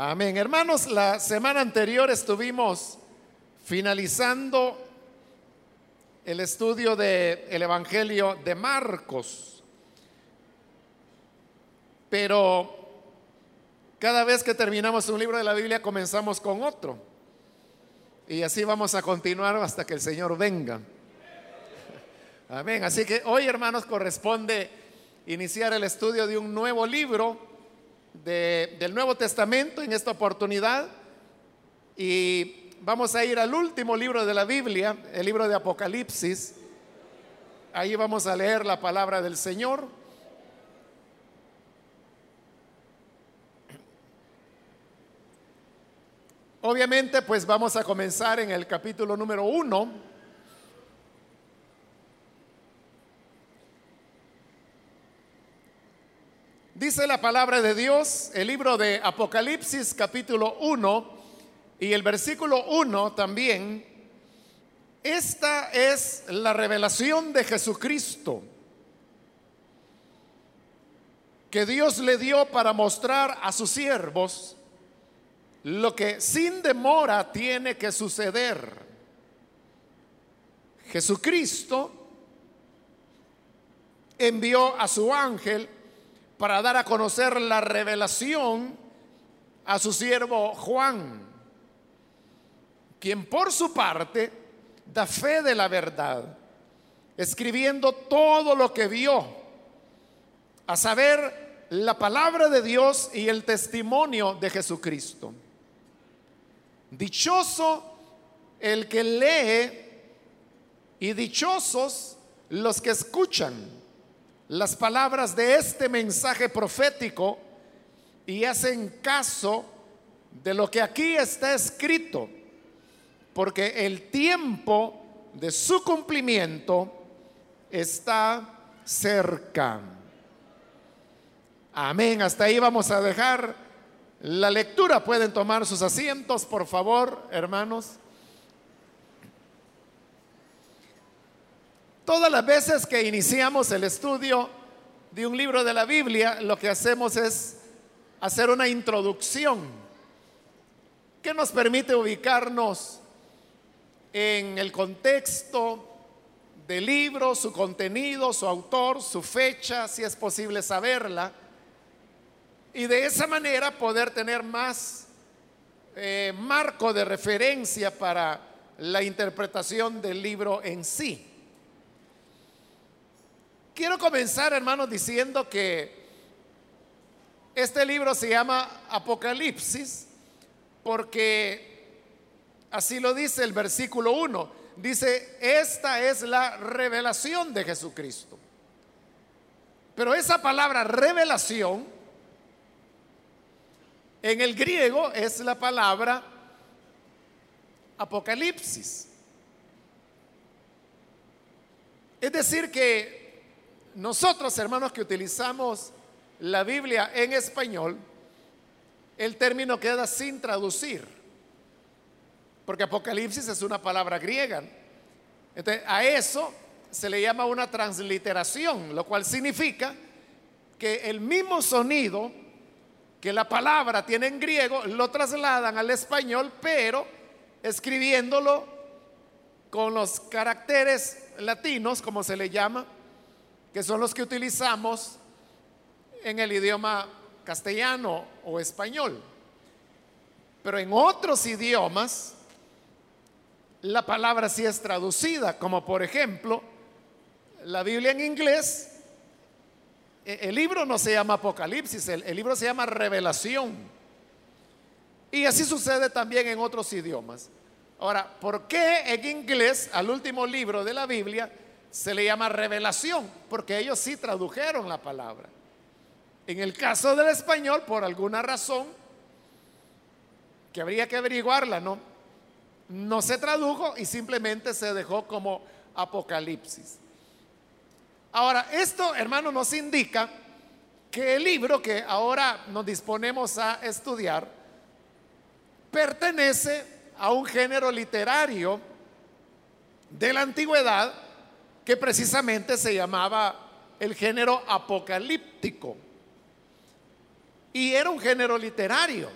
Amén. Hermanos, la semana anterior estuvimos finalizando el estudio del Evangelio de Marcos. Pero cada vez que terminamos un libro de la Biblia comenzamos con otro. Y así vamos a continuar hasta que el Señor venga. Amén. Así que hoy, hermanos, corresponde iniciar el estudio de un nuevo libro del Nuevo Testamento en esta oportunidad y vamos a ir al último libro de la Biblia, el libro de Apocalipsis. Ahí vamos a leer la palabra del Señor. Obviamente, pues vamos a comenzar en el capítulo número uno Dice la palabra de Dios, el libro de Apocalipsis capítulo 1 y el versículo 1 también, esta es la revelación de Jesucristo que Dios le dio para mostrar a sus siervos lo que sin demora tiene que suceder. Jesucristo envió a su ángel para dar a conocer la revelación a su siervo Juan, quien por su parte da fe de la verdad, escribiendo todo lo que vio, a saber, la palabra de Dios y el testimonio de Jesucristo. Dichoso el que lee y dichosos los que escuchan las palabras de este mensaje profético y hacen caso de lo que aquí está escrito, porque el tiempo de su cumplimiento está cerca. Amén. Hasta ahí vamos a dejar la lectura. Pueden tomar sus asientos, por favor, hermanos. Todas las veces que iniciamos el estudio de un libro de la Biblia, lo que hacemos es hacer una introducción que nos permite ubicarnos en el contexto del libro, su contenido, su autor, su fecha, si es posible saberla, y de esa manera poder tener más eh, marco de referencia para la interpretación del libro en sí. Quiero comenzar, hermanos, diciendo que este libro se llama Apocalipsis porque así lo dice el versículo 1. Dice, esta es la revelación de Jesucristo. Pero esa palabra revelación en el griego es la palabra apocalipsis. Es decir, que nosotros, hermanos, que utilizamos la Biblia en español, el término queda sin traducir, porque Apocalipsis es una palabra griega. Entonces, a eso se le llama una transliteración, lo cual significa que el mismo sonido que la palabra tiene en griego lo trasladan al español, pero escribiéndolo con los caracteres latinos, como se le llama, que son los que utilizamos en el idioma castellano o español. Pero en otros idiomas, la palabra sí es traducida, como por ejemplo, la Biblia en inglés, e, el libro no se llama Apocalipsis, el, el libro se llama Revelación. Y así sucede también en otros idiomas. Ahora, ¿por qué en inglés al último libro de la Biblia se le llama revelación, porque ellos sí tradujeron la palabra. En el caso del español, por alguna razón, que habría que averiguarla, ¿no? No se tradujo y simplemente se dejó como Apocalipsis. Ahora, esto, hermano, nos indica que el libro que ahora nos disponemos a estudiar pertenece a un género literario de la antigüedad que precisamente se llamaba el género apocalíptico. Y era un género literario.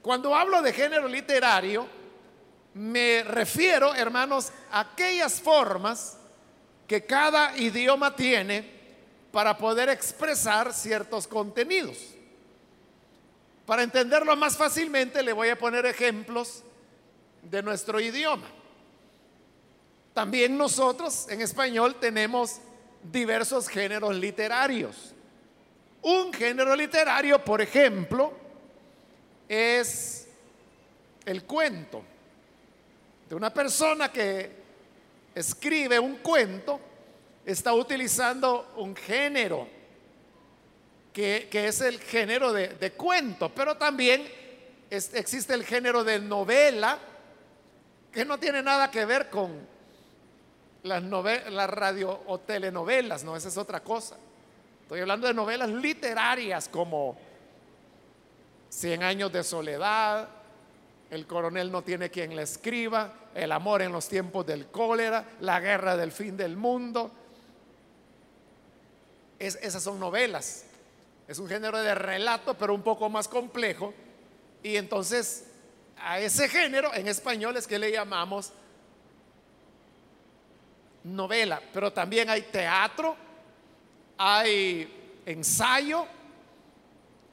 Cuando hablo de género literario, me refiero, hermanos, a aquellas formas que cada idioma tiene para poder expresar ciertos contenidos. Para entenderlo más fácilmente, le voy a poner ejemplos de nuestro idioma. También nosotros en español tenemos diversos géneros literarios. Un género literario, por ejemplo, es el cuento de una persona que escribe un cuento, está utilizando un género que, es el género de, cuento, pero también existe el género de novela, que no tiene nada que ver con las, las radio o telenovelas, no, esa es otra cosa. Estoy hablando de novelas literarias como Cien años de soledad, El coronel no tiene quien le escriba, El amor en los tiempos del cólera, La guerra del fin del mundo. esas son novelas. Es un género de relato, pero un poco más complejo. Y entonces a ese género en español es que le llamamos novela. Pero también hay teatro, hay ensayo,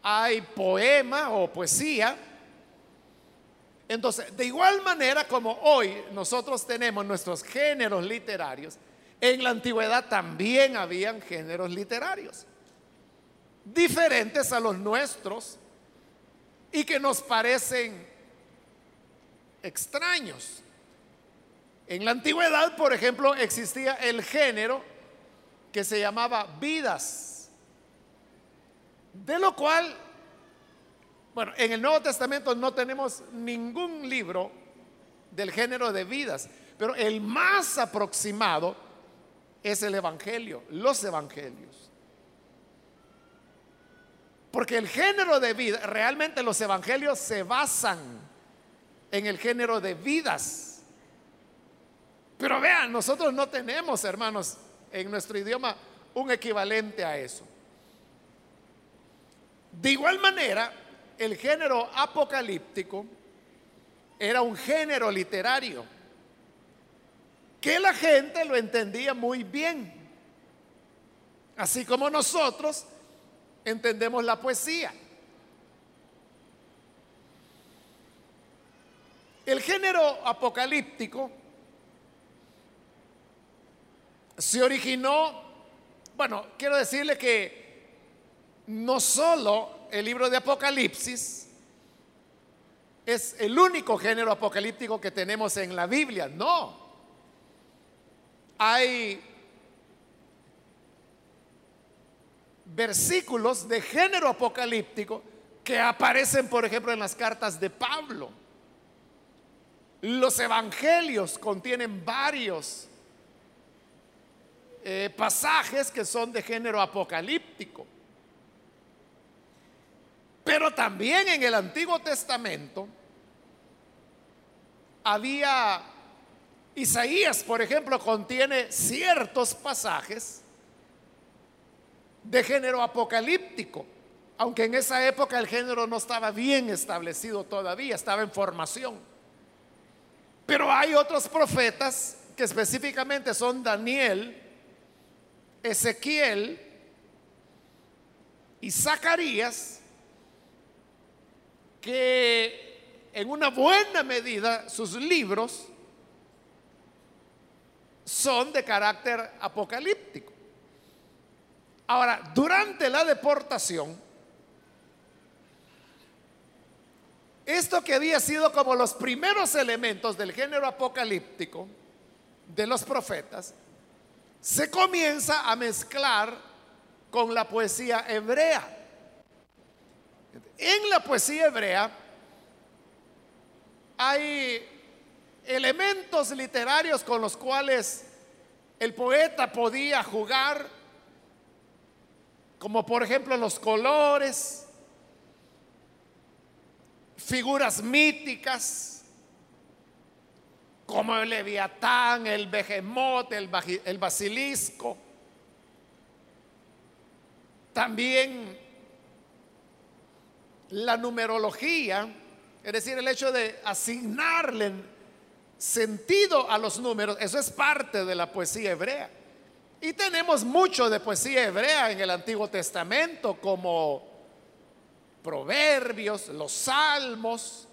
hay poema o poesía. Entonces, de igual manera como hoy nosotros tenemos nuestros géneros literarios, en la antigüedad también habían géneros literarios, diferentes a los nuestros y que nos parecen extraños. En la antigüedad, por ejemplo, existía el género que se llamaba vidas, de lo cual, bueno, en el Nuevo Testamento no tenemos ningún libro del género de vidas, pero el más aproximado es el Evangelio, los Evangelios. Porque el género de vida, realmente los Evangelios se basan en el género de vidas. Pero vean, nosotros no tenemos, hermanos, en nuestro idioma un equivalente a eso. De igual manera, el género apocalíptico era un género literario que la gente lo entendía muy bien, así como nosotros entendemos la poesía. El género apocalíptico se originó, bueno, quiero decirle que no solo el libro de Apocalipsis es el único género apocalíptico que tenemos en la Biblia, no. Hay versículos de género apocalíptico que aparecen, por ejemplo, en las cartas de Pablo. Los evangelios contienen varios eh, pasajes que son de género apocalíptico. Pero también en el Antiguo Testamento había, Isaías, por ejemplo, contiene ciertos pasajes de género apocalíptico, aunque en esa época el género no estaba bien establecido todavía, estaba en formación. Pero hay otros profetas que específicamente son Daniel, Ezequiel y Zacarías, que en una buena medida sus libros son de carácter apocalíptico. Ahora, durante la deportación, esto que había sido como los primeros elementos del género apocalíptico de los profetas, se comienza a mezclar con la poesía hebrea. En la poesía hebrea hay elementos literarios con los cuales el poeta podía jugar, como por ejemplo los colores, figuras míticas, como el leviatán, el behemoth, el, basilisco. También la numerología Es decir, el hecho de asignarle sentido a los números, eso es parte de la poesía hebrea. Y tenemos mucho de poesía hebrea en el Antiguo Testamento, como Proverbios, los Salmos,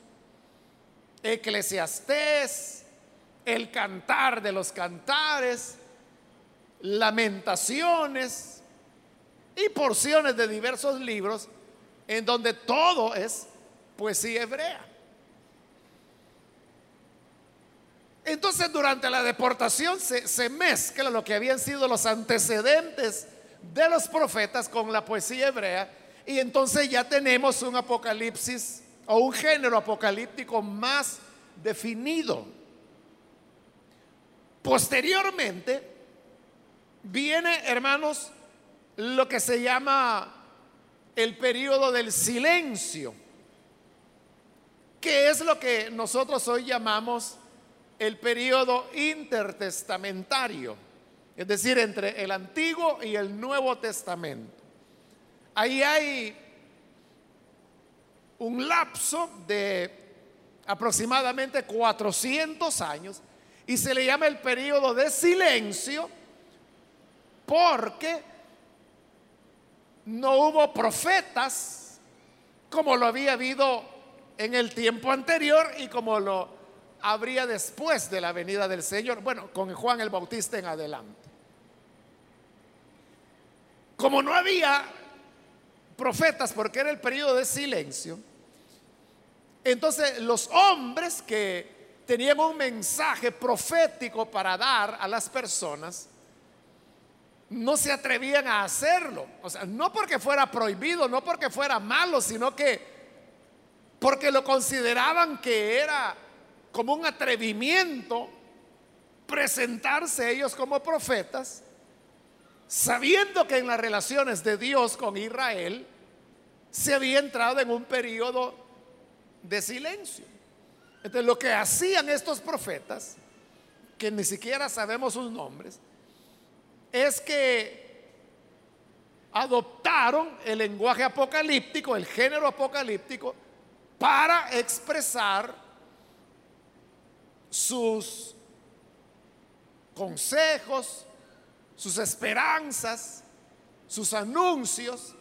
Eclesiastés, el cantar de los cantares, lamentaciones y porciones de diversos libros en donde todo es poesía hebrea. Entonces durante la deportación se, se, mezcla lo que habían sido los antecedentes de los profetas con la poesía hebrea y entonces ya tenemos un apocalipsis o un género apocalíptico más definido. Posteriormente viene, hermanos, lo que se llama el periodo del silencio, que es lo que nosotros hoy llamamos el periodo intertestamentario, es decir, entre el Antiguo y el Nuevo Testamento. Ahí hay un lapso de aproximadamente 400 años y se le llama el periodo de silencio porque no hubo profetas como lo había habido en el tiempo anterior y como lo habría después de la venida del Señor, bueno, con Juan el Bautista en adelante. Como no había profetas porque era el periodo de silencio, entonces los hombres que tenían un mensaje profético para dar a las personas, no se atrevían a hacerlo. O sea, no porque fuera prohibido, no porque fuera malo, sino que porque lo consideraban que era como un atrevimiento presentarse ellos como profetas, sabiendo que en las relaciones de Dios con Israel se había entrado en un periodo de silencio. Entonces lo que hacían estos profetas, que ni siquiera sabemos sus nombres, es que adoptaron el lenguaje apocalíptico, el género apocalíptico, para expresar sus consejos, sus esperanzas, sus anuncios,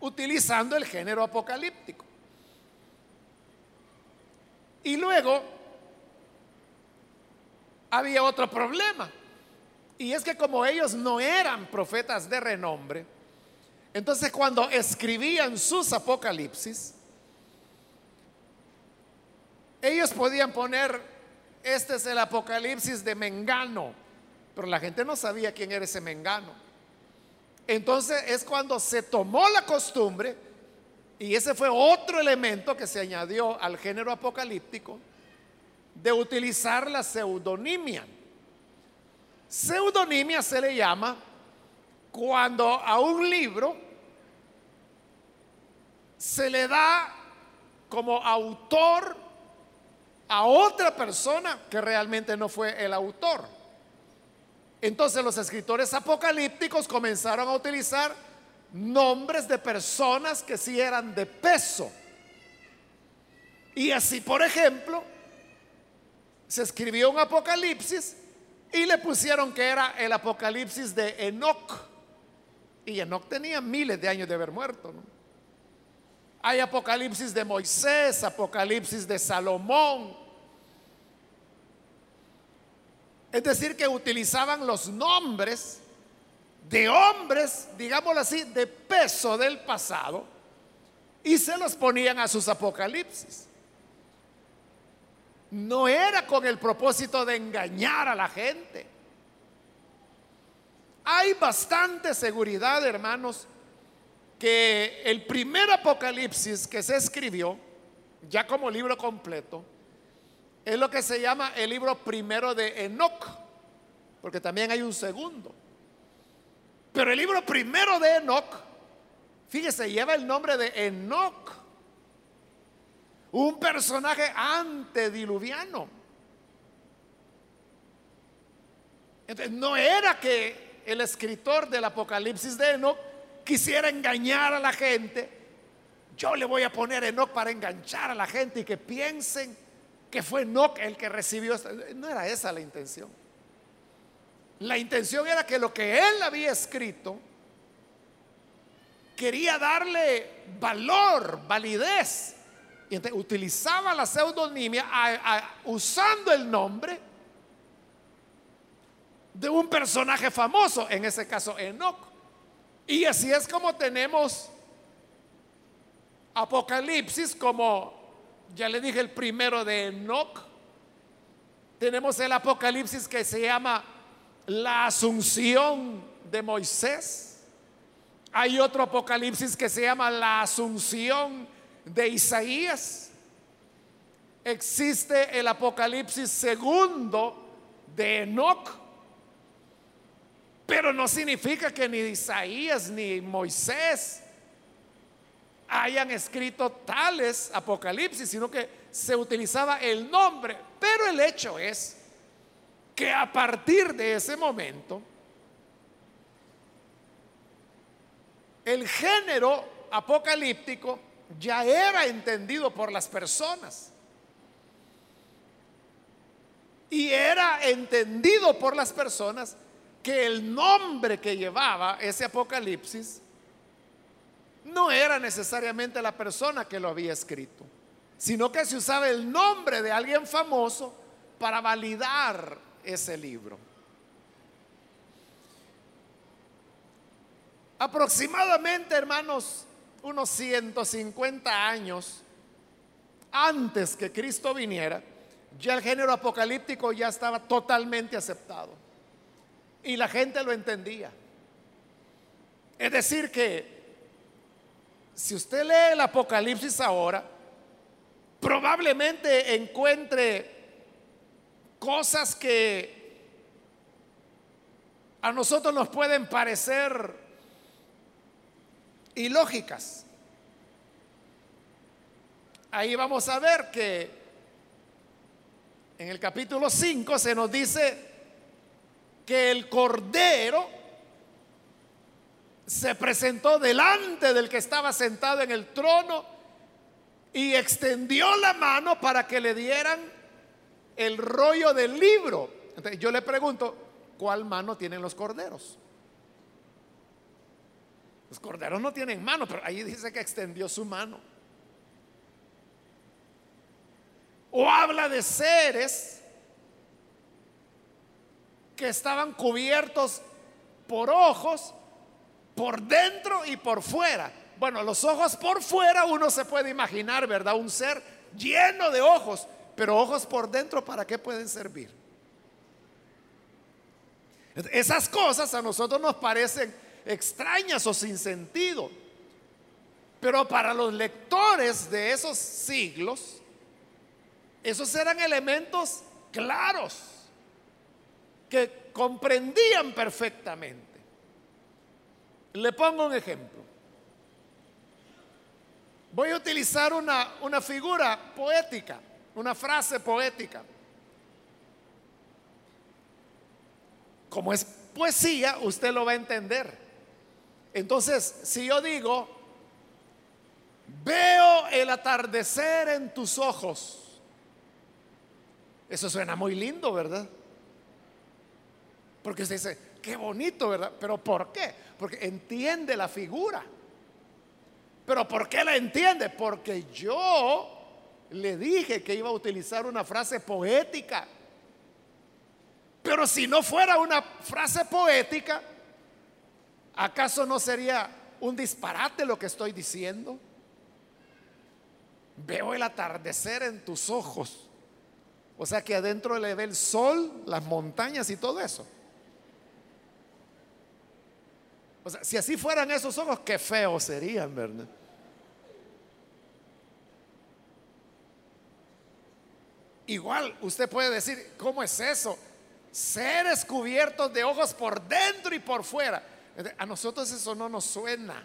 utilizando el género apocalíptico. Y luego había otro problema. Y es que como ellos no eran profetas de renombre, entonces cuando escribían sus apocalipsis, ellos podían poner, este es el apocalipsis de Mengano, pero la gente no sabía quién era ese Mengano. Entonces es cuando se tomó la costumbre, y ese fue otro elemento que se añadió al género apocalíptico, de utilizar la pseudonimia. Pseudonimia se le llama cuando a un libro se le da como autor a otra persona que realmente no fue el autor. Entonces los escritores apocalípticos comenzaron a utilizar nombres de personas que sí eran de peso. Y así, por ejemplo, se escribió un apocalipsis y le pusieron que era el apocalipsis de Enoch. Y Enoch tenía miles de años de haber muerto. Hay apocalipsis de Moisés, apocalipsis de Salomón. Es decir, que utilizaban los nombres de hombres, digámoslo así, de peso del pasado y se los ponían a sus apocalipsis no era con el propósito de engañar a la gente. Hay bastante seguridad, hermanos, que el primer apocalipsis que se escribió, ya como libro completo, es lo que se llama el libro primero de Enoch, porque también hay un segundo. Pero el libro primero de Enoch, fíjese, lleva el nombre de Enoch un personaje antediluviano. Entonces, no era que el escritor del Apocalipsis de Enoch quisiera engañar a la gente yo le voy a poner Enoch para enganchar a la gente y que piensen que fue Enoch el que recibió. No era esa la intención. La intención era que lo que él había escrito quería darle valor, validez. Y utilizaba la pseudonimia usando el nombre de un personaje famoso, en ese caso Enoch. Y así es como tenemos Apocalipsis, como ya le dije el primero de Enoch. Tenemos el Apocalipsis que se llama la asunción de Moisés. Hay otro Apocalipsis que se llama la asunción de Isaías. Existe el Apocalipsis segundo de Enoch. Pero no significa que ni Isaías ni Moisés hayan escrito tales apocalipsis, sino que se utilizaba el nombre. Pero el hecho es que a partir de ese momento, el género apocalíptico ya era entendido por las personas. Y era entendido por las personas que el nombre que llevaba ese apocalipsis no era necesariamente la persona que lo había escrito, sino que se usaba el nombre de alguien famoso para validar ese libro. Aproximadamente, hermanos, unos 150 años antes que Cristo viniera, ya el género apocalíptico ya estaba totalmente aceptado. Y la gente lo entendía. Es decir, que si usted lee el Apocalipsis ahora, probablemente encuentre cosas que a nosotros nos pueden parecer ilógicas. Ahí vamos a ver que en el capítulo 5 se nos dice que el Cordero se presentó delante del que estaba sentado en el trono y extendió la mano para que le dieran el rollo del libro. Entonces yo le pregunto, ¿cuál mano tienen los corderos? Los corderos no tienen mano, pero ahí dice que extendió su mano. O habla de seres que estaban cubiertos por ojos, por dentro y por fuera. Bueno, los ojos por fuera uno se puede imaginar, ¿verdad? Un ser lleno de ojos, pero ojos por dentro, ¿para qué pueden servir? Esas cosas a nosotros nos parecen extrañas o sin sentido, pero para los lectores de esos siglos, esos eran elementos claros que comprendían perfectamente. Le pongo un ejemplo. Voy a utilizar una, una figura poética una frase poética. Como es poesía, usted lo va a entender. Entonces, si yo digo, veo el atardecer en tus ojos, eso suena muy lindo, ¿verdad? Porque usted dice, qué bonito, ¿verdad? Pero ¿por qué? Porque entiende la figura. Pero ¿por qué la entiende? Porque yo le dije que iba a utilizar una frase poética. Pero si no fuera una frase poética, ¿acaso no sería un disparate lo que estoy diciendo? Veo el atardecer en tus ojos. O sea que adentro le ve el sol, las montañas y todo eso. O sea, si así fueran esos ojos, qué feos serían, ¿verdad? Igual usted puede decir, ¿cómo es eso? Seres cubiertos de ojos por dentro y por fuera. A nosotros eso no nos suena.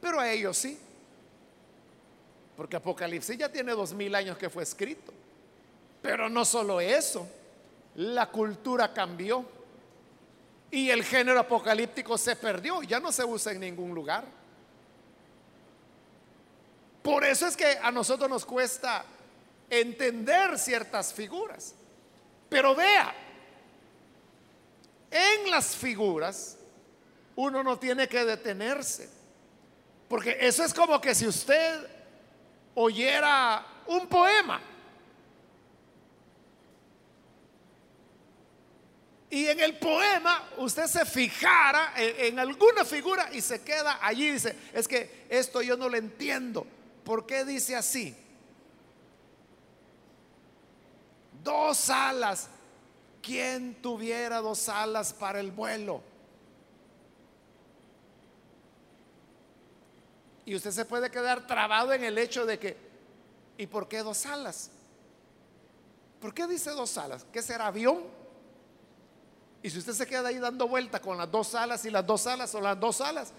Pero a ellos sí. Porque Apocalipsis ya tiene dos mil años que fue escrito. Pero no solo eso. La cultura cambió. Y el género apocalíptico se perdió. Ya no se usa en ningún lugar. Por eso es que a nosotros nos cuesta entender ciertas figuras. Pero vea, en las figuras uno no tiene que detenerse. Porque eso es como que si usted oyera un poema. Y en el poema usted se fijara en, alguna figura y se queda allí. Dice, es que esto yo no lo entiendo. ¿Por qué dice así? Dos alas. ¿Quién tuviera dos alas para el vuelo? Y usted se puede quedar trabado en el hecho de que, ¿y por qué dos alas? ¿Por qué dice dos alas? ¿Qué será avión? Y si usted se queda ahí dando vuelta con las dos alas y las dos alas o las dos alas,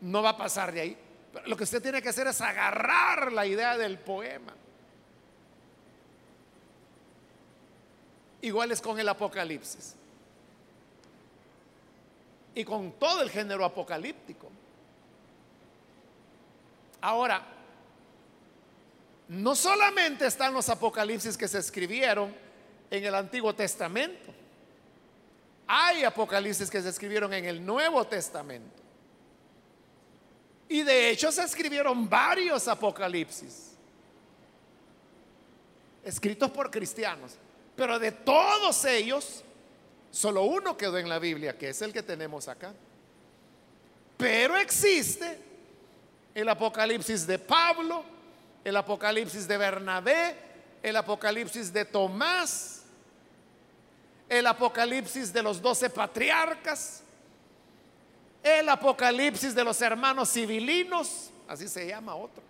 no va a pasar de ahí. Lo que usted tiene que hacer es agarrar la idea del poema. Igual es con el Apocalipsis. Y con todo el género apocalíptico. Ahora, no solamente están los apocalipsis que se escribieron en el Antiguo Testamento, hay apocalipsis que se escribieron en el Nuevo Testamento. Y de hecho se escribieron varios apocalipsis, escritos por cristianos. Pero de todos ellos, solo uno quedó en la Biblia, que es el que tenemos acá. Pero existe el Apocalipsis de Pablo, el Apocalipsis de Bernabé, el Apocalipsis de Tomás, el Apocalipsis de los doce patriarcas, el Apocalipsis de los hermanos civilinos, así se llama otro.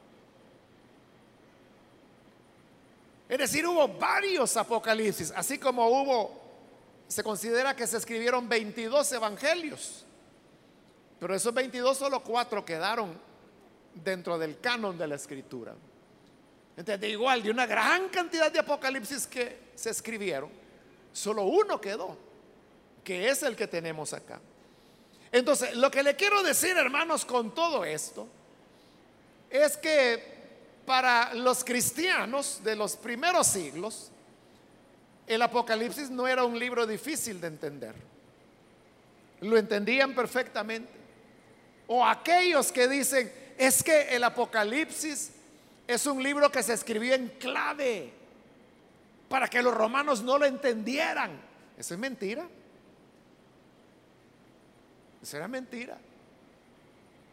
Es decir, hubo varios apocalipsis, así como hubo, se considera que se escribieron 22 evangelios, pero esos 22 solo cuatro quedaron dentro del canon de la escritura. Entonces, de igual, de una gran cantidad de apocalipsis que se escribieron, solo uno quedó, que es el que tenemos acá. Entonces, lo que le quiero decir, hermanos, con todo esto, es que para los cristianos de los primeros siglos, el Apocalipsis no era un libro difícil de entender. Lo entendían perfectamente. O aquellos que dicen, es que el Apocalipsis es un libro que se escribió en clave para que los romanos no lo entendieran. Eso es mentira. Eso era mentira.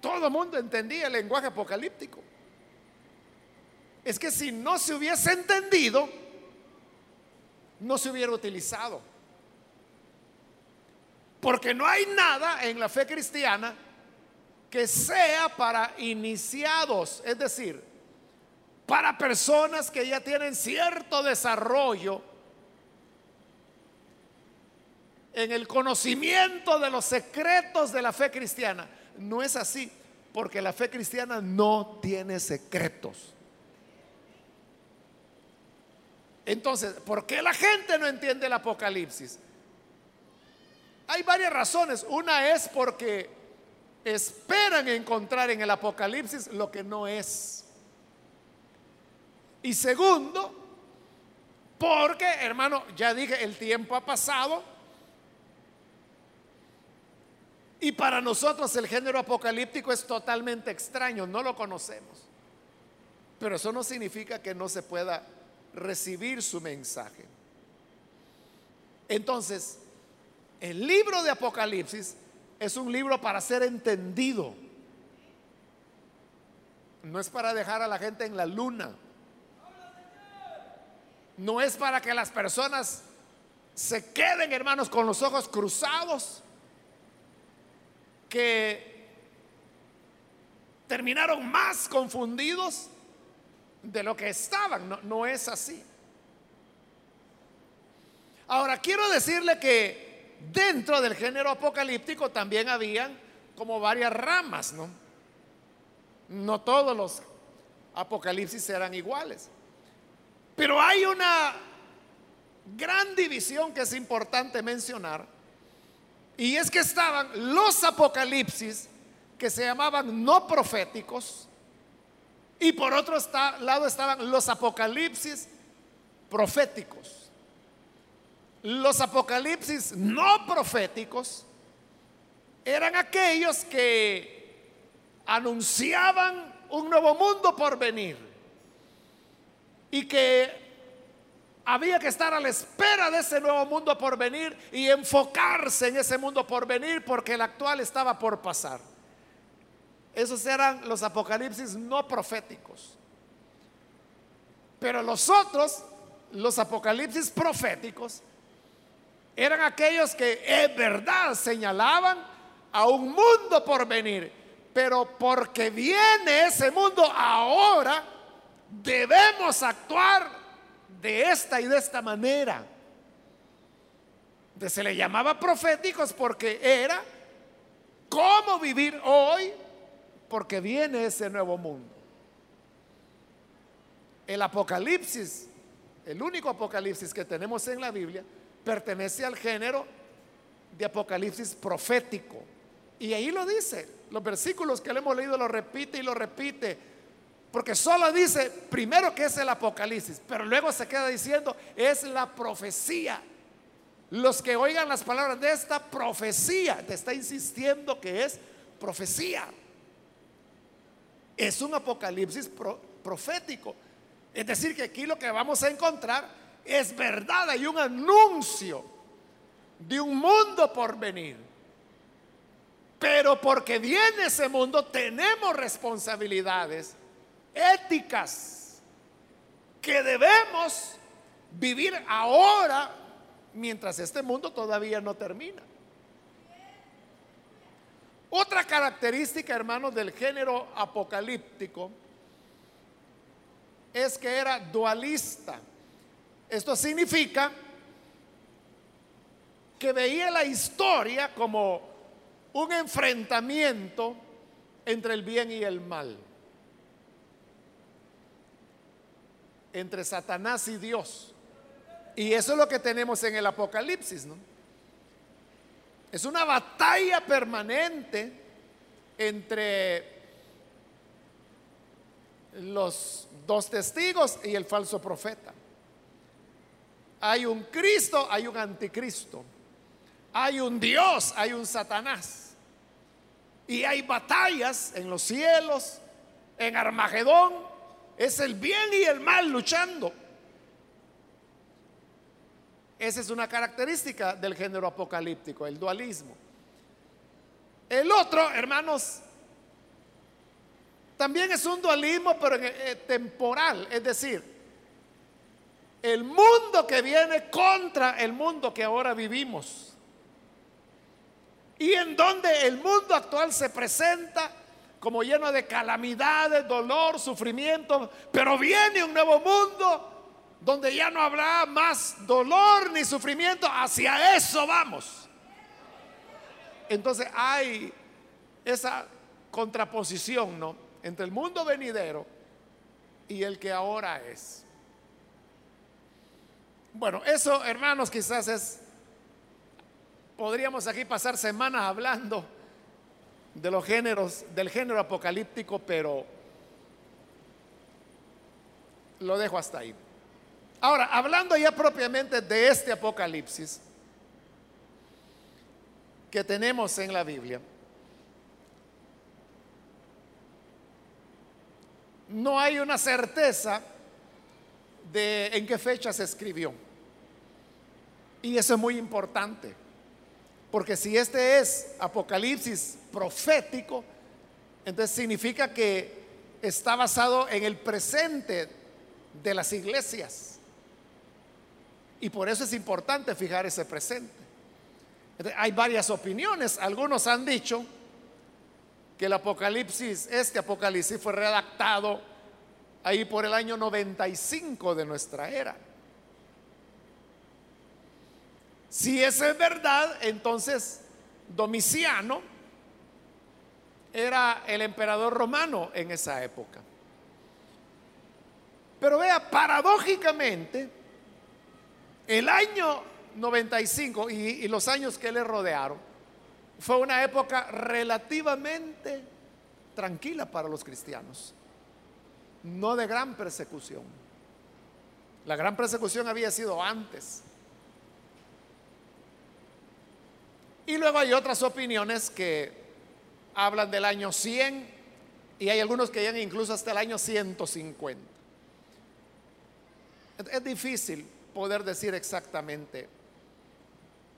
Todo el mundo entendía el lenguaje apocalíptico. Es que si no se hubiese entendido, no se hubiera utilizado. Porque no hay nada en la fe cristiana que sea para iniciados, es decir, para personas que ya tienen cierto desarrollo en el conocimiento de los secretos de la fe cristiana. No es así, porque la fe cristiana no tiene secretos. Entonces, ¿por qué la gente no entiende el Apocalipsis? Hay varias razones. Una es porque esperan encontrar en el Apocalipsis lo que no es. Y segundo, porque, hermano, ya dije, el tiempo ha pasado. Y para nosotros el género apocalíptico es totalmente extraño, no lo conocemos. Pero eso no significa que no se pueda recibir su mensaje. Entonces, el libro de Apocalipsis es un libro para ser entendido. No es para dejar a la gente en la luna. No es para que las personas se queden, hermanos, con los ojos cruzados, que terminaron más confundidos de lo que estaban. No, es así. Ahora, quiero decirle que dentro del género apocalíptico también habían como varias ramas, ¿no? No todos los apocalipsis eran iguales. Pero hay una gran división que es importante mencionar. Y es que estaban los apocalipsis que se llamaban no proféticos Y por otro lado estaban los apocalipsis proféticos. Los apocalipsis no proféticos eran aquellos que anunciaban un nuevo mundo por venir y que había que estar a la espera de ese nuevo mundo por venir y enfocarse en ese mundo por venir porque el actual estaba por pasar. Esos eran los apocalipsis no proféticos. Pero los otros, los apocalipsis proféticos, eran aquellos que en verdad señalaban a un mundo por venir. Pero porque viene ese mundo ahora, debemos actuar de esta y de esta manera. se le llamaba proféticos porque era cómo vivir hoy porque viene ese nuevo mundo. El Apocalipsis, el único Apocalipsis que tenemos en la Biblia, pertenece al género de Apocalipsis profético. Y ahí lo dice, los versículos que le hemos leído lo repite y lo repite, porque solo dice primero que es el Apocalipsis, pero luego se queda diciendo es la profecía. Los que oigan las palabras de esta profecía, te está insistiendo que es profecía es un apocalipsis profético. Es decir, que aquí lo que vamos a encontrar es verdad, hay un anuncio de un mundo por venir. Pero porque viene ese mundo tenemos responsabilidades éticas que debemos vivir ahora mientras este mundo todavía no termina. Otra característica, hermanos, del género apocalíptico es que era dualista. Esto significa que veía la historia como un enfrentamiento entre el bien y el mal, entre Satanás y Dios. Y eso es lo que tenemos en el Apocalipsis, ¿no? Es una batalla permanente entre los dos testigos y el falso profeta. Hay un Cristo, hay un anticristo. Hay un Dios, hay un Satanás. Y hay batallas en los cielos, en Armagedón. Es el bien y el mal luchando. Esa es una característica del género apocalíptico, el dualismo. El otro, hermanos, también es un dualismo, pero eh, temporal, es decir, el mundo que viene contra el mundo que ahora vivimos. Y en donde el mundo actual se presenta como lleno de calamidades, dolor, sufrimiento, pero viene un nuevo mundo donde ya no habrá más dolor ni sufrimiento, hacia eso vamos. Entonces hay esa contraposición, ¿no? Entre el mundo venidero y el que ahora es. Bueno, eso, hermanos, quizás es, podríamos aquí pasar semanas hablando de los géneros, del género apocalíptico, pero lo dejo hasta ahí. Ahora, hablando ya propiamente de este Apocalipsis que tenemos en la Biblia, no hay una certeza de en qué fecha se escribió. Y eso es muy importante, porque si este es Apocalipsis profético, entonces significa que está basado en el presente de las iglesias. Y por eso es importante fijar ese presente. Hay varias opiniones. Algunos han dicho que el Apocalipsis, este Apocalipsis fue redactado ahí por el año 95 de nuestra era. Si eso es verdad, entonces Domiciano era el emperador romano en esa época. Pero vea, paradójicamente, el año 95 y, los años que le rodearon fue una época relativamente tranquila para los cristianos. no de gran persecución. La gran persecución había sido antes. Y luego hay otras opiniones que hablan del año 100 y hay algunos que llegan incluso hasta el año 150. Es difícil poder decir exactamente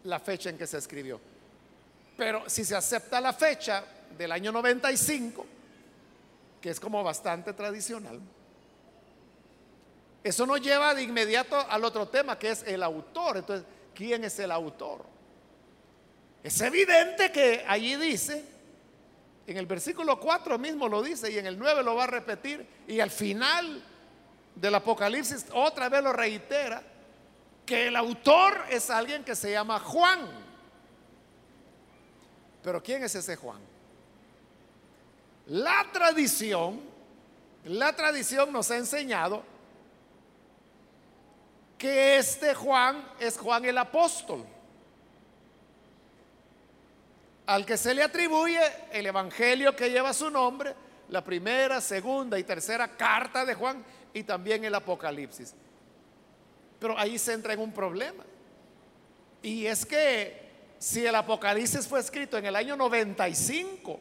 la fecha en que se escribió. Pero si se acepta la fecha del año 95, que es como bastante tradicional, eso nos lleva de inmediato al otro tema, que es el autor. Entonces, ¿quién es el autor? Es evidente que allí dice, en el versículo 4 mismo lo dice y en el 9 lo va a repetir y al final del Apocalipsis otra vez lo reitera, que el autor es alguien que se llama Juan. Pero ¿quién es ese Juan? La tradición, la tradición nos ha enseñado que este Juan es Juan el apóstol, al que se le atribuye el evangelio que lleva su nombre, la primera, segunda y tercera carta de Juan y también el Apocalipsis. Pero ahí se entra en un problema. Y es que si el Apocalipsis fue escrito en el año 95,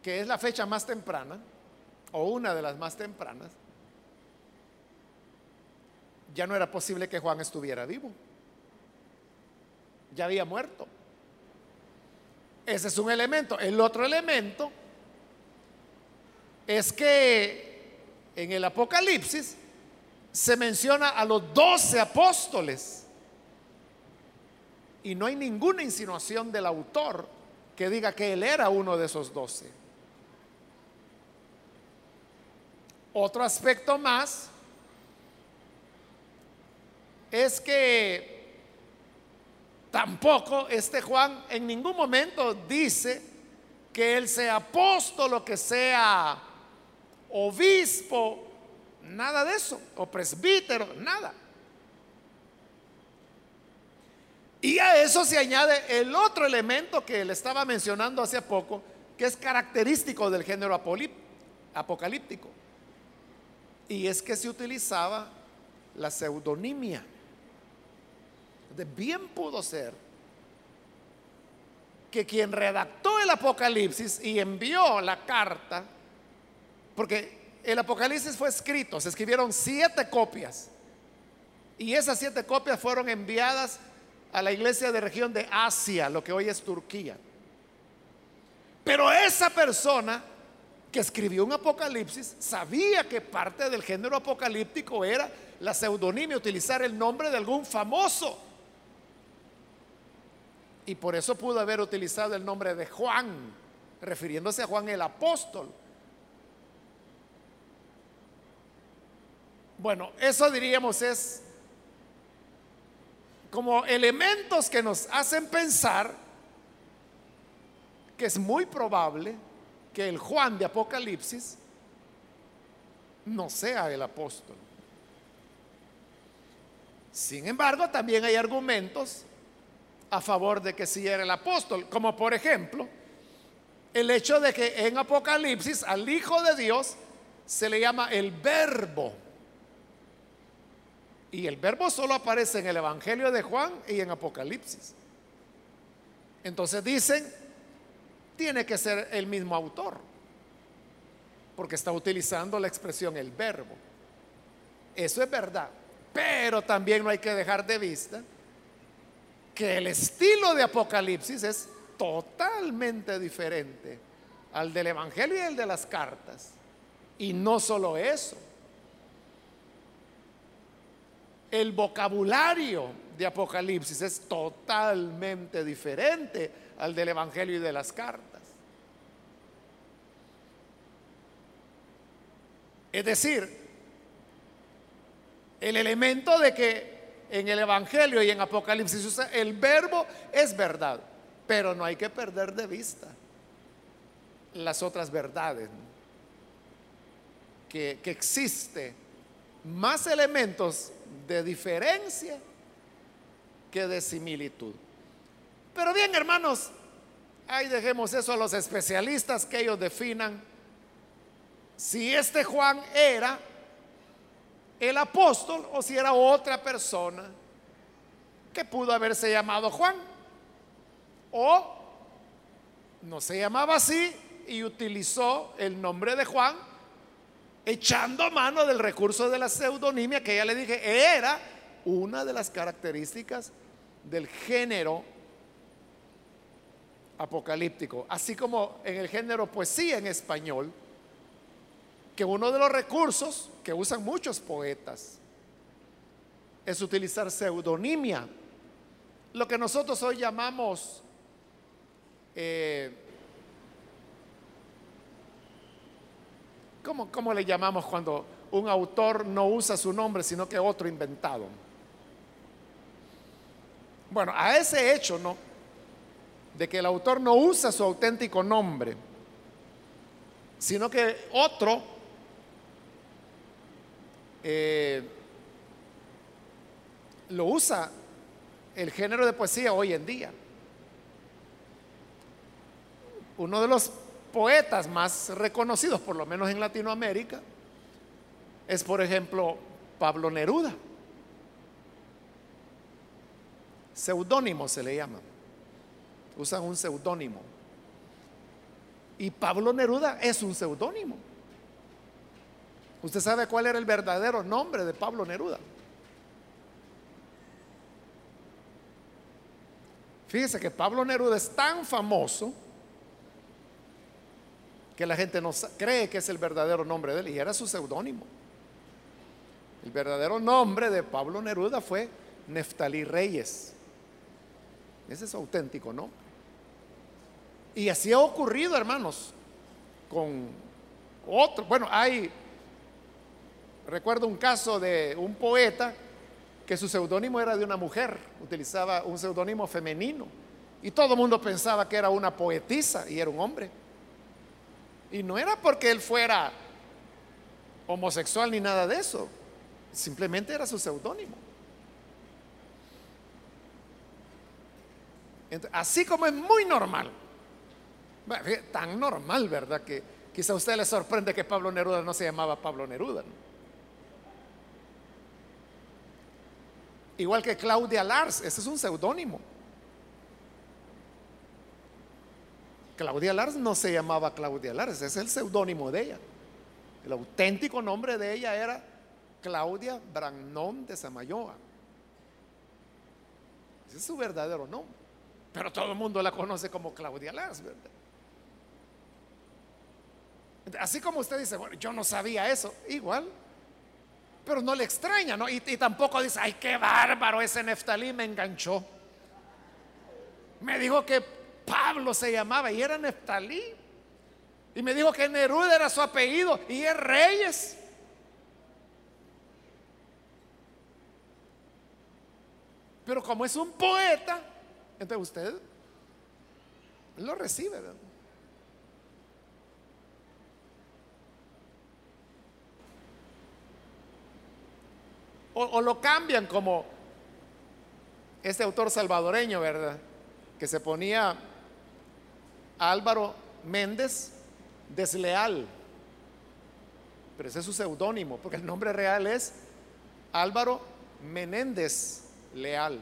que es la fecha más temprana, o una de las más tempranas, ya no era posible que Juan estuviera vivo. Ya había muerto. Ese es un elemento. El otro elemento es que en el Apocalipsis se menciona a los doce apóstoles y no hay ninguna insinuación del autor que diga que él era uno de esos doce. Otro aspecto más es que tampoco este Juan en ningún momento dice que él sea apóstol o que sea obispo, nada de eso, o presbítero, nada. Y a eso se añade el otro elemento que le estaba mencionando hace poco, que es característico del género apocalíptico. Y es que se utilizaba la pseudonimia. De bien pudo ser que quien redactó el Apocalipsis y envió la carta, porque el Apocalipsis fue escrito, se escribieron siete copias, y esas siete copias fueron enviadas a la iglesia de región de Asia, lo que hoy es Turquía. Pero esa persona que escribió un apocalipsis sabía que parte del género apocalíptico era la pseudonimia, utilizar el nombre de algún famoso. Y por eso pudo haber utilizado el nombre de Juan, refiriéndose a Juan el apóstol. Bueno, eso diríamos es como elementos que nos hacen pensar que es muy probable que el Juan de Apocalipsis no sea el apóstol. Sin embargo, también hay argumentos a favor de que sí era el apóstol, como por ejemplo el hecho de que en Apocalipsis al Hijo de Dios se le llama el verbo. Y el verbo solo aparece en el Evangelio de Juan y en Apocalipsis. Entonces dicen, tiene que ser el mismo autor, porque está utilizando la expresión el verbo. Eso es verdad, pero también no hay que dejar de vista que el estilo de Apocalipsis es totalmente diferente al del Evangelio y el de las cartas. Y no solo eso, el vocabulario de Apocalipsis es totalmente diferente al del Evangelio y de las cartas. Es decir, el elemento de que en el Evangelio y en Apocalipsis el verbo es verdad, pero no hay que perder de vista las otras verdades, que, que más elementos de diferencia que de similitud. Pero bien, hermanos, ahí dejemos eso a los especialistas que ellos definan si este Juan era el apóstol o si era otra persona que pudo haberse llamado Juan. O no se llamaba así y utilizó el nombre de Juan echando mano del recurso de la pseudonimia que ya le dije era una de las características del género apocalíptico, así como en el género poesía en español, que uno de los recursos que usan muchos poetas es utilizar pseudonimia, lo que nosotros hoy llamamos eh, ¿cómo, ¿cómo le llamamos cuando un autor no usa su nombre, sino que otro inventado? Bueno, a ese hecho, ¿no? De que el autor no usa su auténtico nombre, sino que otro eh, lo usa el género de poesía hoy en día. Uno de los poetas más reconocidos, por lo menos en Latinoamérica, es por ejemplo Pablo Neruda. Seudónimo se le llama. Usan un seudónimo. Y Pablo Neruda es un seudónimo. ¿Usted sabe cuál era el verdadero nombre de Pablo Neruda? Fíjese que Pablo Neruda es tan famoso que la gente no cree que es el verdadero nombre de él y era su seudónimo. El verdadero nombre de Pablo Neruda fue Neftalí Reyes. Ese es auténtico nombre. Y así ha ocurrido, hermanos, con otro. Bueno, hay Recuerdo un caso de un poeta que su seudónimo era de una mujer, utilizaba un seudónimo femenino. Y todo el mundo pensaba que era una poetisa y era un hombre. Y no era porque él fuera homosexual ni nada de eso, simplemente era su seudónimo. Así como es muy normal, tan normal, ¿verdad? Que quizá a usted le sorprende que Pablo Neruda no se llamaba Pablo Neruda. Igual que Claudia Lars, ese es un seudónimo. Claudia Lars no se llamaba Claudia Lars, es el seudónimo de ella. El auténtico nombre de ella era Claudia Bragnón de Samayoa. Ese es su verdadero nombre. Pero todo el mundo la conoce como Claudia Lars, ¿verdad? Así como usted dice, bueno, yo no sabía eso, igual pero no le extraña, ¿no? Y, tampoco dice, ay, qué bárbaro, ese Neftalí me enganchó. Me dijo que Pablo se llamaba y era Neftalí. Y me dijo que Neruda era su apellido y es Reyes. Pero como es un poeta, entonces usted lo recibe. ¿verdad? O, lo cambian como este autor salvadoreño, ¿verdad? Que se ponía Álvaro Méndez Desleal. Pero ese es su seudónimo, porque el nombre real es Álvaro Menéndez Leal.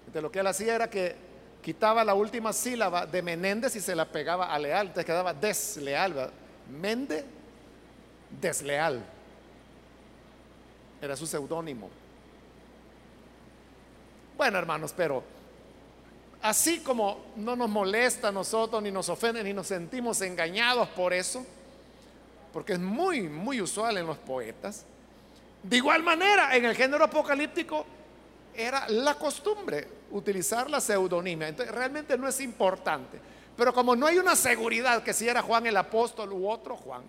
Entonces lo que él hacía era que quitaba la última sílaba de Menéndez y se la pegaba a Leal, entonces quedaba desleal, ¿verdad? Méndez Desleal. Era su seudónimo. Bueno, hermanos, pero así como no nos molesta a nosotros, ni nos ofende, ni nos sentimos engañados por eso, porque es muy, muy usual en los poetas, de igual manera, en el género apocalíptico era la costumbre utilizar la pseudonimia. Entonces, realmente no es importante. Pero como no hay una seguridad que si era Juan el apóstol u otro Juan,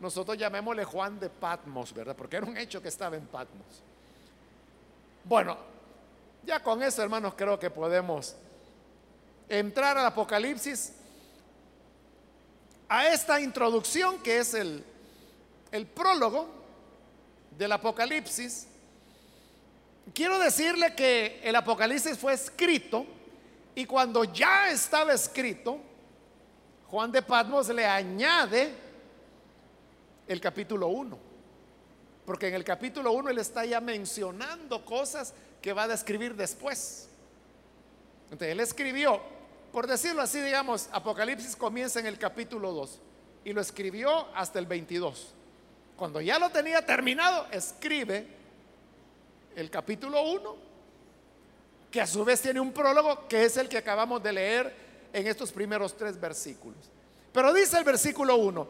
nosotros llamémosle Juan de Patmos, ¿verdad? Porque era un hecho que estaba en Patmos. Bueno, ya con eso, hermanos, creo que podemos entrar al Apocalipsis, a esta introducción que es el, el prólogo del Apocalipsis. Quiero decirle que el Apocalipsis fue escrito Y cuando ya estaba escrito, Juan de Patmos le añade el capítulo 1. Porque en el capítulo 1 él está ya mencionando cosas que va a describir después. Entonces él escribió, por decirlo así, digamos, Apocalipsis comienza en el capítulo 2 y lo escribió hasta el 22. Cuando ya lo tenía terminado, escribe el capítulo 1, que a su vez tiene un prólogo, que es el que acabamos de leer en estos primeros tres versículos. Pero dice el versículo 1,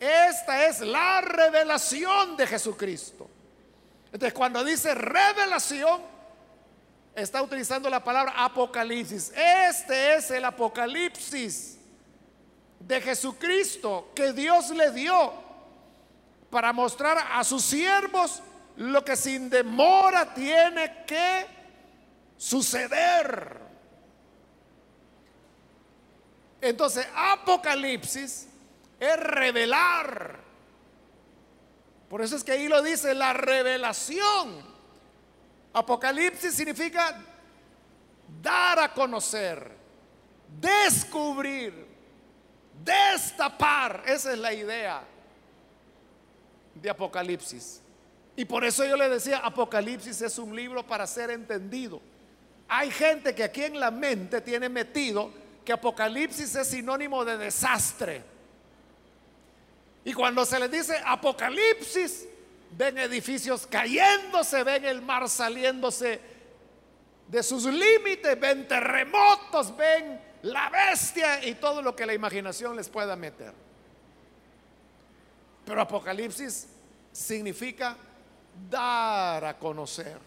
esta es la revelación de Jesucristo. Entonces, cuando dice revelación, está utilizando la palabra apocalipsis. Este es el apocalipsis de Jesucristo que Dios le dio para mostrar a sus siervos lo que sin demora tiene que suceder. Entonces, Apocalipsis es revelar. Por eso es que ahí lo dice, la revelación. Apocalipsis significa dar a conocer, descubrir, destapar. Esa es la idea de Apocalipsis. Y por eso yo le decía, Apocalipsis es un libro para ser entendido. Hay gente que aquí en la mente tiene metido que Apocalipsis es sinónimo de desastre. Y cuando se les dice Apocalipsis, ven edificios cayéndose, ven el mar saliéndose de sus límites, ven terremotos, ven la bestia y todo lo que la imaginación les pueda meter. Pero Apocalipsis significa dar a conocer.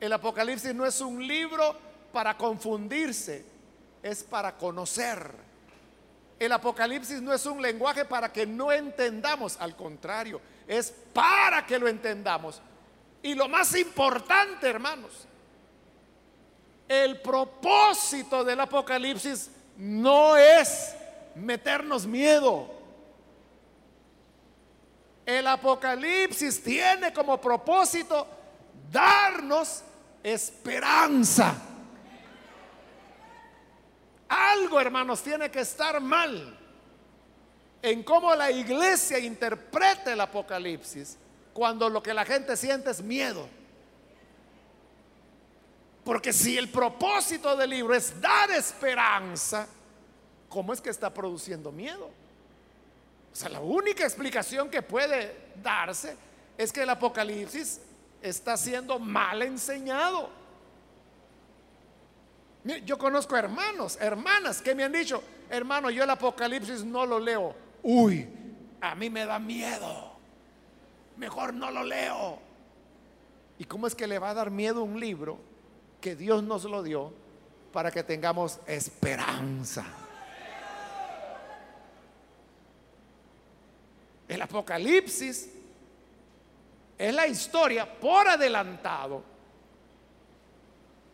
El Apocalipsis no es un libro para confundirse, es para conocer. El Apocalipsis no es un lenguaje para que no entendamos, al contrario, es para que lo entendamos. Y lo más importante, hermanos, el propósito del Apocalipsis no es meternos miedo. El Apocalipsis tiene como propósito darnos esperanza. Algo, hermanos, tiene que estar mal en cómo la iglesia interpreta el Apocalipsis cuando lo que la gente siente es miedo. Porque si el propósito del libro es dar esperanza, ¿cómo es que está produciendo miedo? O sea, la única explicación que puede darse es que el Apocalipsis está siendo mal enseñado. Yo conozco hermanos, hermanas que me han dicho, hermano, yo el Apocalipsis no lo leo. Uy, a mí me da miedo. Mejor no lo leo. ¿Y cómo es que le va a dar miedo un libro que Dios nos lo dio para que tengamos esperanza? El Apocalipsis es la historia por adelantado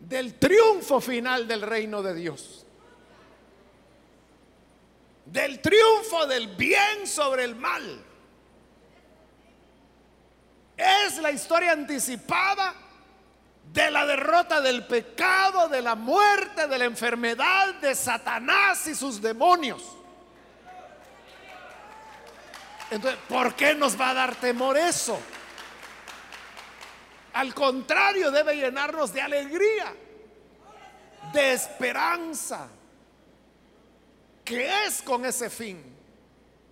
del triunfo final del reino de Dios. Del triunfo del bien sobre el mal. Es la historia anticipada de la derrota del pecado, de la muerte, de la enfermedad, de Satanás y sus demonios. Entonces, ¿por qué nos va a dar temor eso? Al contrario, debe llenarnos de alegría, de esperanza. ¿Qué es con ese fin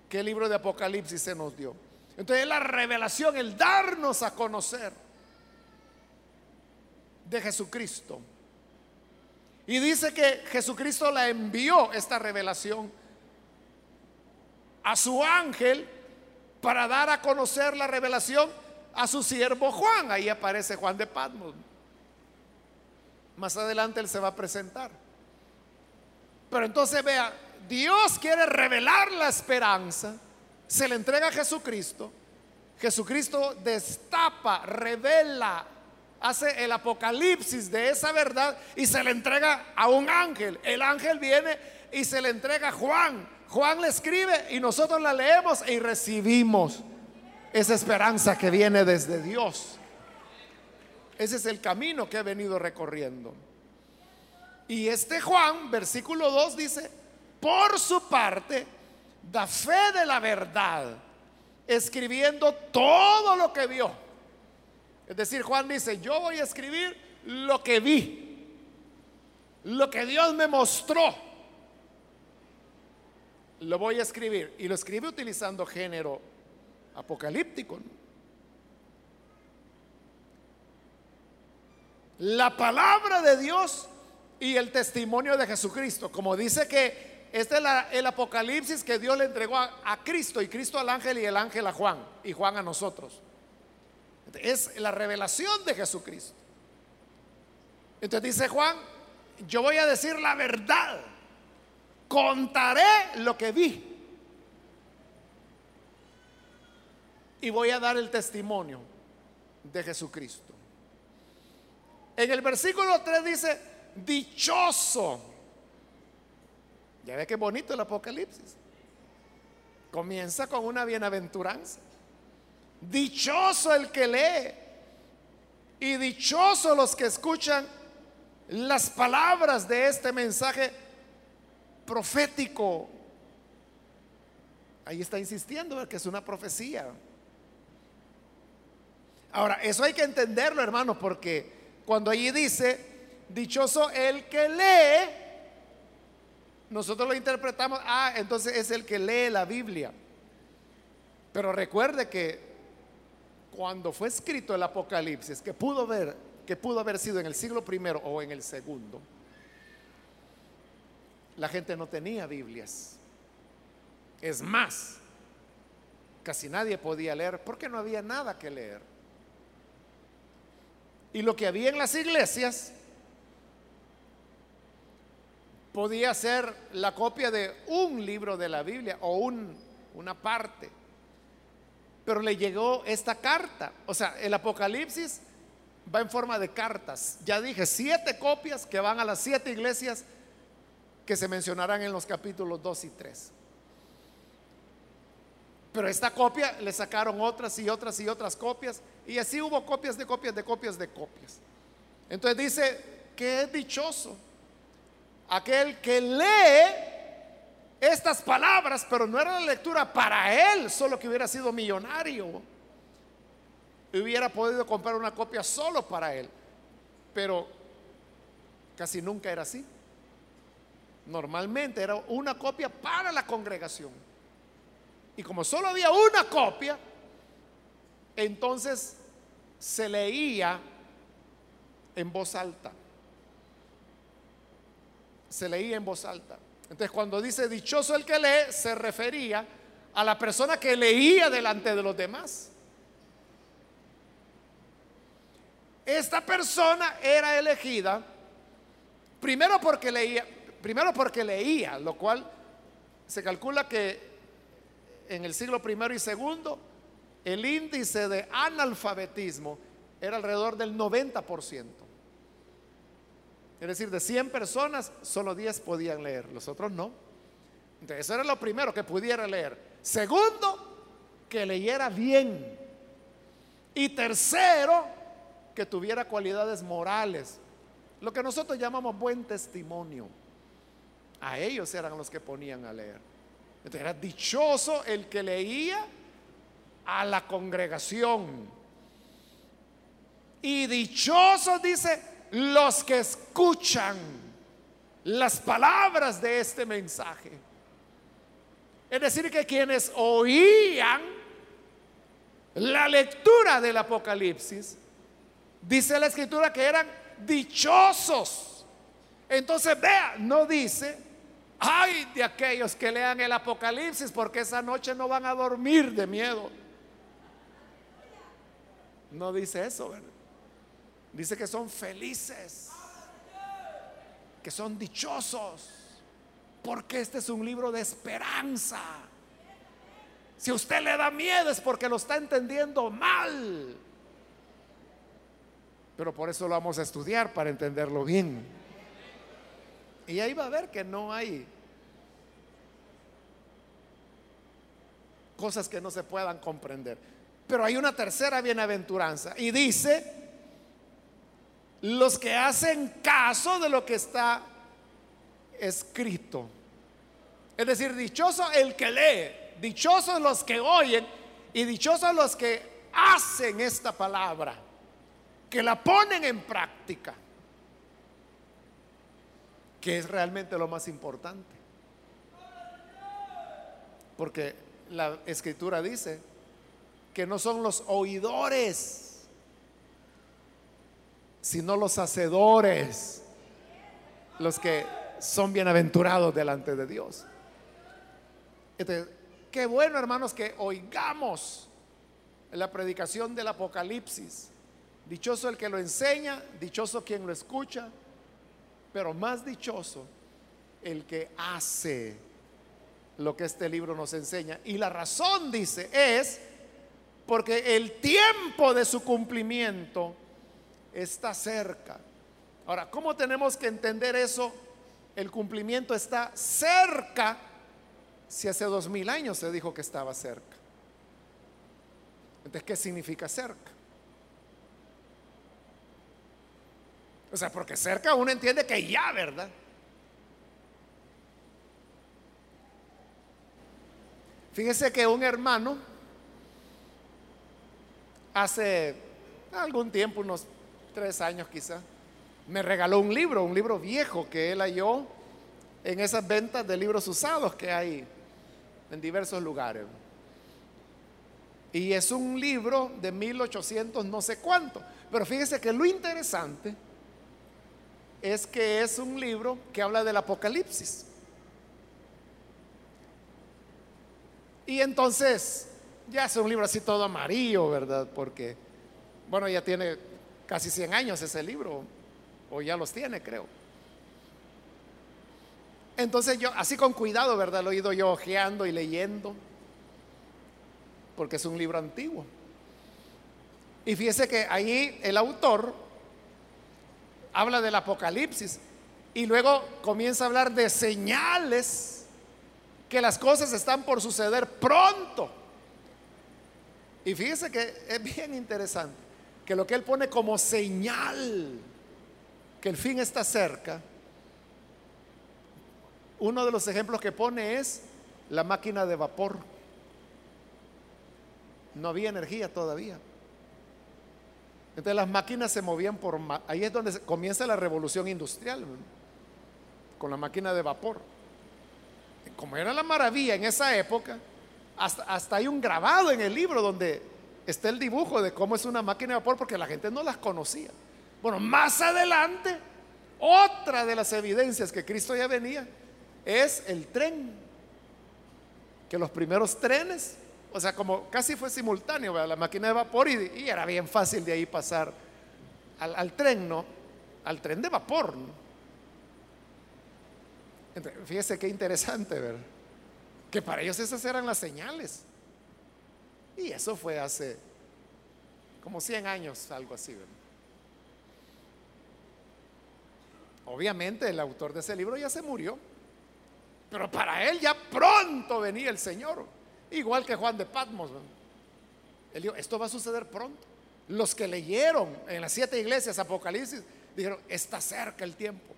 que el libro de Apocalipsis se nos dio? Entonces la revelación, el darnos a conocer de Jesucristo. Y dice que Jesucristo la envió esta revelación a su ángel para dar a conocer la revelación a su siervo Juan. Ahí aparece Juan de Patmos. Más adelante él se va a presentar. Pero entonces vea, Dios quiere revelar la esperanza, se le entrega a Jesucristo. Jesucristo destapa, revela, hace el apocalipsis de esa verdad y se le entrega a un ángel. El ángel viene y se le entrega a Juan. Juan le escribe y nosotros la leemos y recibimos esa esperanza que viene desde Dios. Ese es el camino que he venido recorriendo. Y este Juan, versículo 2 dice, por su parte, da fe de la verdad, escribiendo todo lo que vio. Es decir, Juan dice, yo voy a escribir lo que vi, lo que Dios me mostró. Lo voy a escribir. Y lo escribe utilizando género apocalíptico. La palabra de Dios y el testimonio de Jesucristo. Como dice que este es el apocalipsis que Dios le entregó a, Cristo y Cristo al ángel y el ángel a Juan y Juan a nosotros. Es la revelación de Jesucristo. Entonces dice Juan, yo voy a decir la verdad, contaré lo que vi y voy a dar el testimonio de Jesucristo. En el versículo 3 dice, dichoso. Ya ve qué bonito el Apocalipsis. Comienza con una bienaventuranza. Dichoso el que lee y dichoso los que escuchan las palabras de este mensaje profético. Ahí está insistiendo que es una profecía. Ahora, eso hay que entenderlo, hermano, porque cuando allí dice dichoso el que lee, nosotros lo interpretamos, ah, entonces es el que lee la Biblia. Pero recuerde que cuando fue escrito el Apocalipsis, que pudo ver, que pudo haber sido en el siglo primero o en el segundo, la gente no tenía Biblias. Es más, casi nadie podía leer porque no había nada que leer. Y lo que había en las iglesias podía ser la copia de un libro de la Biblia o una parte. Pero le llegó esta carta. O sea, el Apocalipsis va en forma de cartas. Ya dije, siete copias que van a las siete iglesias que se mencionarán en los capítulos 2 y 3. Pero esta copia le sacaron otras y otras y otras copias. Y así hubo copias de copias de copias de copias. Entonces dice que es dichoso aquel que lee estas palabras, pero no era la lectura para él, solo que hubiera sido millonario. Hubiera podido comprar una copia solo para él. Pero casi nunca era así. Normalmente era una copia para la congregación. Y como solo había una copia, entonces se leía en voz alta se leía en voz alta. Entonces cuando dice dichoso el que lee, se refería a la persona que leía delante de los demás. Esta persona era elegida primero porque leía, primero porque leía, lo cual se calcula que en el siglo primero y segundo el índice de analfabetismo era alrededor del 90%. Es decir, de 100 personas, solo 10 podían leer, los otros no. Entonces, eso era lo primero, que pudiera leer. Segundo, que leyera bien. Y tercero, que tuviera cualidades morales. Lo que nosotros llamamos buen testimonio. A ellos eran los que ponían a leer. Era dichoso el que leía a la congregación. Y dichoso, dice, los que escuchan las palabras de este mensaje. Es decir, que quienes oían la lectura del Apocalipsis, dice la escritura que eran dichosos. Entonces, vea, no dice, ay de aquellos que lean el Apocalipsis porque esa noche no van a dormir de miedo. No dice eso. Dice que son felices, que son dichosos, porque este es un libro de esperanza. Si usted le da miedo es porque lo está entendiendo mal. Pero por eso lo vamos a estudiar para entenderlo bien. Y ahí va a ver que no hay cosas que no se puedan comprender. Pero hay una tercera bienaventuranza y dice los que hacen caso de lo que está escrito. Es decir, dichoso el que lee, dichosos los que oyen y dichosos los que hacen esta palabra, que la ponen en práctica, que es realmente lo más importante. Porque la escritura dice que no son los oidores, sino los hacedores los que son bienaventurados delante de Dios. Entonces, qué bueno, hermanos, que oigamos la predicación del Apocalipsis. Dichoso el que lo enseña, dichoso quien lo escucha, pero más dichoso el que hace lo que este libro nos enseña. Y la razón, dice, es porque el tiempo de su cumplimiento está cerca. Ahora, ¿cómo tenemos que entender eso? El cumplimiento está cerca si hace dos mil años se dijo que estaba cerca. Entonces, ¿qué significa cerca? O sea, porque cerca uno entiende que ya, ¿verdad? Fíjese que un hermano hace algún tiempo, unos tres años quizá, me regaló un libro, un libro viejo que él halló en esas ventas de libros usados que hay en diversos lugares. Y es un libro de 1800 no sé cuánto. Pero fíjese que lo interesante es que es un libro que habla del Apocalipsis. Y entonces, ya es un libro así todo amarillo, ¿verdad? Porque, bueno, ya tiene casi 100 años ese libro, o ya los tiene, creo. Entonces yo, así con cuidado, ¿verdad? Lo he ido yo ojeando y leyendo, porque es un libro antiguo. Y fíjese que ahí el autor habla del apocalipsis y luego comienza a hablar de señales que las cosas están por suceder pronto. Y fíjese que es bien interesante que lo que él pone como señal que el fin está cerca, uno de los ejemplos que pone es la máquina de vapor. No había energía todavía. Entonces las máquinas se movían por... Ahí es donde comienza la revolución industrial, con la máquina de vapor. Como era la maravilla en esa época, hasta, hasta hay un grabado en el libro donde está el dibujo de cómo es una máquina de vapor porque la gente no las conocía. Bueno, más adelante, otra de las evidencias que Cristo ya venía es el tren. Que los primeros trenes, o sea, como casi fue simultáneo, la máquina de vapor y, era bien fácil de ahí pasar al, tren, ¿no? Al tren de vapor. fíjese qué interesante, ¿verdad? Que para ellos esas eran las señales. Y eso fue hace como 100 años, algo así, ¿verdad? Obviamente el autor de ese libro ya se murió, pero para él ya pronto venía el Señor, igual que Juan de Patmos. Él dijo, esto va a suceder pronto. Los que leyeron en las siete iglesias Apocalipsis dijeron, está cerca el tiempo.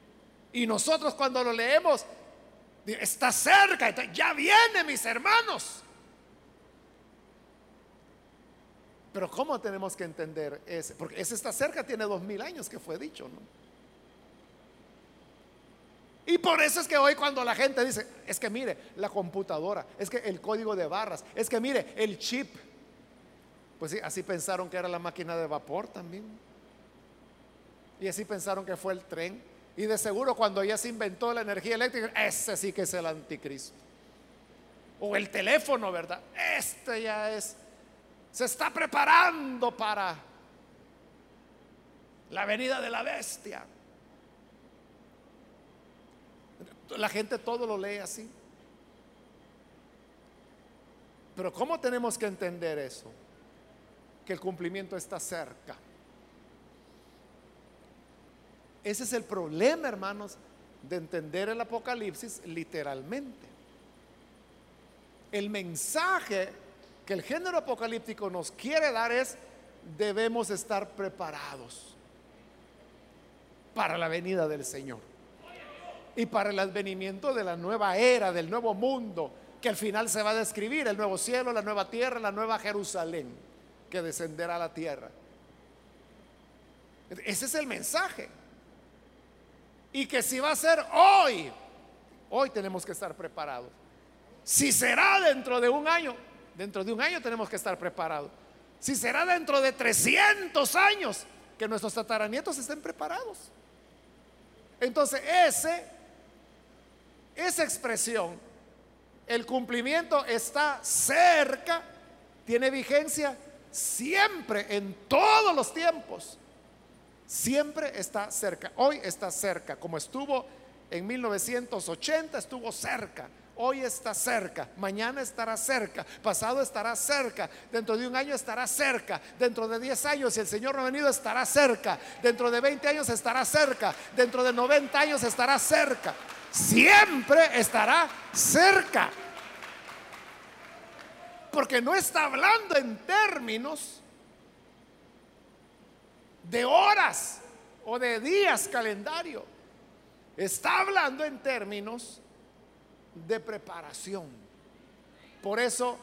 Y nosotros cuando lo leemos, está cerca, ya viene mis hermanos. Pero ¿cómo tenemos que entender ese? Porque ese está cerca, tiene dos mil años que fue dicho, ¿no? Y por eso es que hoy cuando la gente dice, es que mire, la computadora, es que el código de barras, es que mire, el chip. Pues sí, así pensaron que era la máquina de vapor también. Y así pensaron que fue el tren. Y de seguro cuando ya se inventó la energía eléctrica, ese sí que es el anticristo. O el teléfono, ¿verdad? Este ya es, se está preparando para la venida de la bestia. La gente todo lo lee así. Pero ¿cómo tenemos que entender eso? Que el cumplimiento está cerca. Ese es el problema, hermanos, de entender el Apocalipsis literalmente. El mensaje que el género apocalíptico nos quiere dar es, debemos estar preparados para la venida del Señor. Y para el advenimiento de la nueva era, del nuevo mundo, que al final se va a describir, el nuevo cielo, la nueva tierra, la nueva Jerusalén, que descenderá a la tierra. Ese es el mensaje. Y que si va a ser hoy, hoy tenemos que estar preparados. Si será dentro de un año, dentro de un año tenemos que estar preparados. Si será dentro de 300 años, que nuestros tataranietos estén preparados. Entonces, ese, esa expresión, el cumplimiento está cerca, tiene vigencia siempre, en todos los tiempos. Siempre está cerca. Hoy está cerca, como estuvo en 1980, estuvo cerca. Hoy está cerca, mañana estará cerca, pasado estará cerca, dentro de un año estará cerca, dentro de 10 años, si el Señor no ha venido, estará cerca, dentro de 20 años estará cerca, dentro de 90 años estará cerca, siempre estará cerca. Porque no está hablando en términos de horas o de días calendario. Está hablando en términos de preparación. Por eso,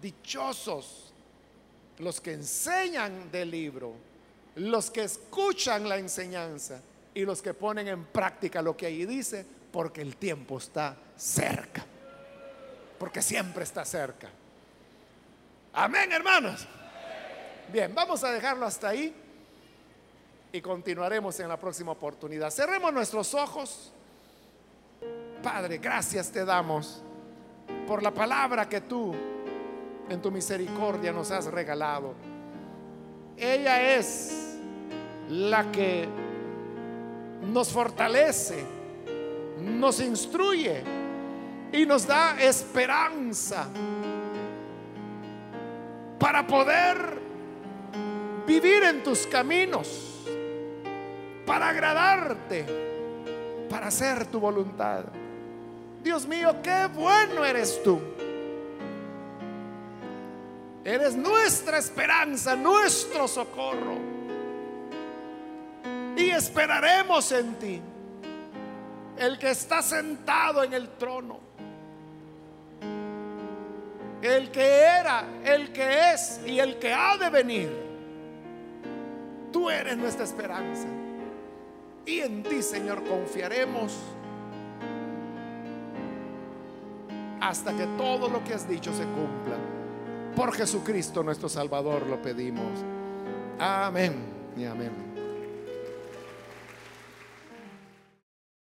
dichosos los que enseñan del libro, los que escuchan la enseñanza y los que ponen en práctica lo que ahí dice, porque el tiempo está cerca. Porque siempre está cerca. Amén, hermanos. Bien, vamos a dejarlo hasta ahí y continuaremos en la próxima oportunidad. Cerremos nuestros ojos. Padre, gracias te damos por la palabra que tú en tu misericordia nos has regalado. Ella es la que nos fortalece, nos instruye y nos da esperanza para poder vivir en tus caminos, para agradarte, para hacer tu voluntad. Dios mío, qué bueno eres tú. Eres nuestra esperanza, nuestro socorro. Y esperaremos en ti, el que está sentado en el trono, el que era, el que es y el que ha de venir. Tú eres nuestra esperanza. Y en ti, Señor, confiaremos hasta que todo lo que has dicho se cumpla. Por Jesucristo nuestro Salvador lo pedimos. Amén y amén.